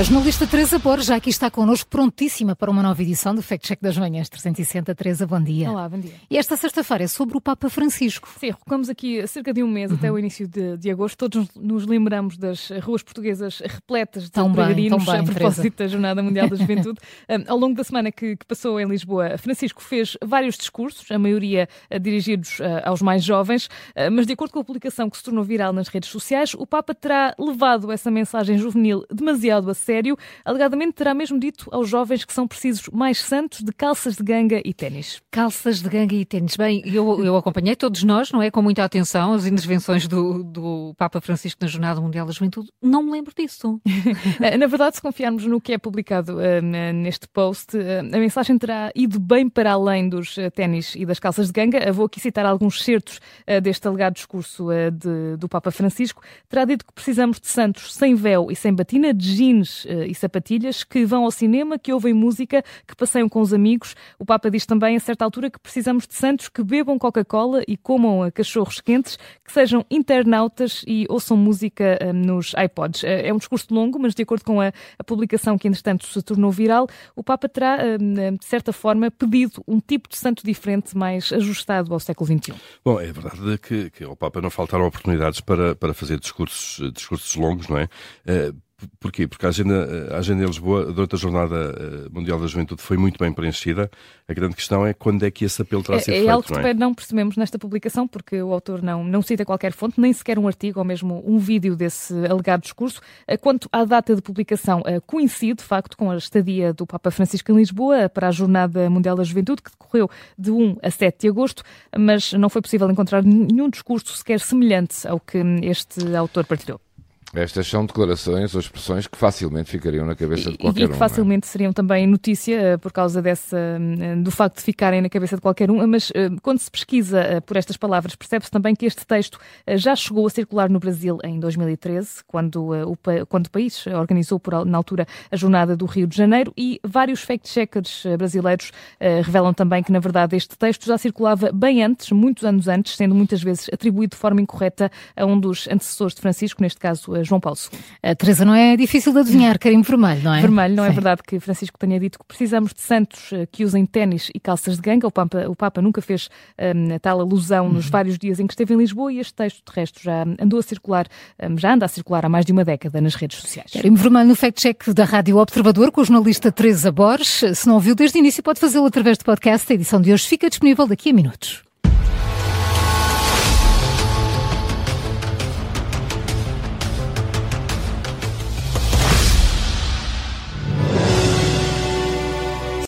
A jornalista Teresa Borges já aqui está connosco, prontíssima para uma nova edição do Fact Check das Manhãs 360. Teresa, bom dia. Olá, bom dia. E esta sexta-feira é sobre o Papa Francisco. Sim, recuamos aqui cerca de um mês, uhum. até o início de, de, agosto. Todos nos lembramos das ruas portuguesas repletas de tão peregrinos bem, a propósito da Jornada Mundial da Juventude. um, ao longo da semana que, que, passou em Lisboa, Francisco fez vários discursos, a maioria uh, dirigidos uh, aos mais jovens, uh, mas de acordo com a publicação que se tornou viral nas redes sociais, o Papa terá levado essa mensagem juvenil demasiado a sério, alegadamente terá mesmo dito aos jovens que são precisos mais santos de calças de ganga e ténis. Calças de ganga e ténis. Bem, eu, eu acompanhei todos nós, não é? Com muita atenção, as intervenções do, do Papa Francisco na Jornada Mundial da Juventude. Não me lembro disso. na verdade, se confiarmos no que é publicado uh, neste post, uh, a mensagem terá ido bem para além dos uh, ténis e das calças de ganga. vou aqui citar alguns certos deste alegado discurso de, do Papa Francisco. Terá dito que precisamos de santos sem véu e sem batina, de jeans e sapatilhas, que vão ao cinema, que ouvem música, que passeiam com os amigos. O Papa diz também, a certa altura, que precisamos de santos que bebam Coca-Cola e comam cachorros quentes, que sejam internautas e ouçam música um, nos iPods. É um discurso longo, mas de acordo com a, a publicação que, entretanto, se tornou viral, o Papa terá, de certa forma, pedido um tipo de santo diferente, mais ajustado ao século XXI. Bom, é verdade que, que ao Papa não faltaram oportunidades para, para fazer discursos, discursos longos, não é? Uh, Porquê? Porque a agenda, a agenda em Lisboa, durante a Jornada eh, Mundial da Juventude, foi muito bem preenchida. A grande questão é quando é que esse apelo terá é, sido é feito. É algo que não, é? não percebemos nesta publicação, porque o autor não, não cita qualquer fonte, nem sequer um artigo ou mesmo um vídeo desse alegado discurso. Quanto à data de publicação, eh, coincide, de facto, com a estadia do Papa Francisco em Lisboa para a Jornada Mundial da Juventude, que decorreu de 1 a 7 de agosto, mas não foi possível encontrar nenhum discurso sequer semelhante ao que este autor partilhou. Estas são declarações ou expressões que facilmente ficariam na cabeça de qualquer um. E que é? facilmente é? seriam também notícia eh, por causa dessa, eh, do facto de ficarem na cabeça de qualquer um, mas eh, quando se pesquisa por estas palavras, percebe-se também que este texto já chegou a circular no Brasil em 2013, quando o, quando o país organizou por, na altura a Jornada do Rio de Janeiro e vários fact-checkers brasileiros revelam também que, na verdade, este texto já circulava bem antes, muitos anos antes, sendo muitas vezes atribuído de forma incorreta a um dos antecessores de Francisco, neste caso João Paulo II. A Teresa não é difícil de adivinhar, carimbo vermelho, não é? Vermelho, não é Sim. é verdade que Francisco tenha dito que precisamos de santos eh, que usem ténis e calças de ganga. O Papa, o Papa nunca fez um, tal alusão uhum. nos vários dias em que esteve em Lisboa e este texto, de resto, já andou a circular, um, já anda a circular há mais de uma década nas redes sociais. Carimbo vermelho no fact-check da Rádio Observador com a jornalista Teresa Borges. Se não ouviu desde o início, pode fazê-lo através do podcast. A edição de hoje fica disponível daqui a minutos.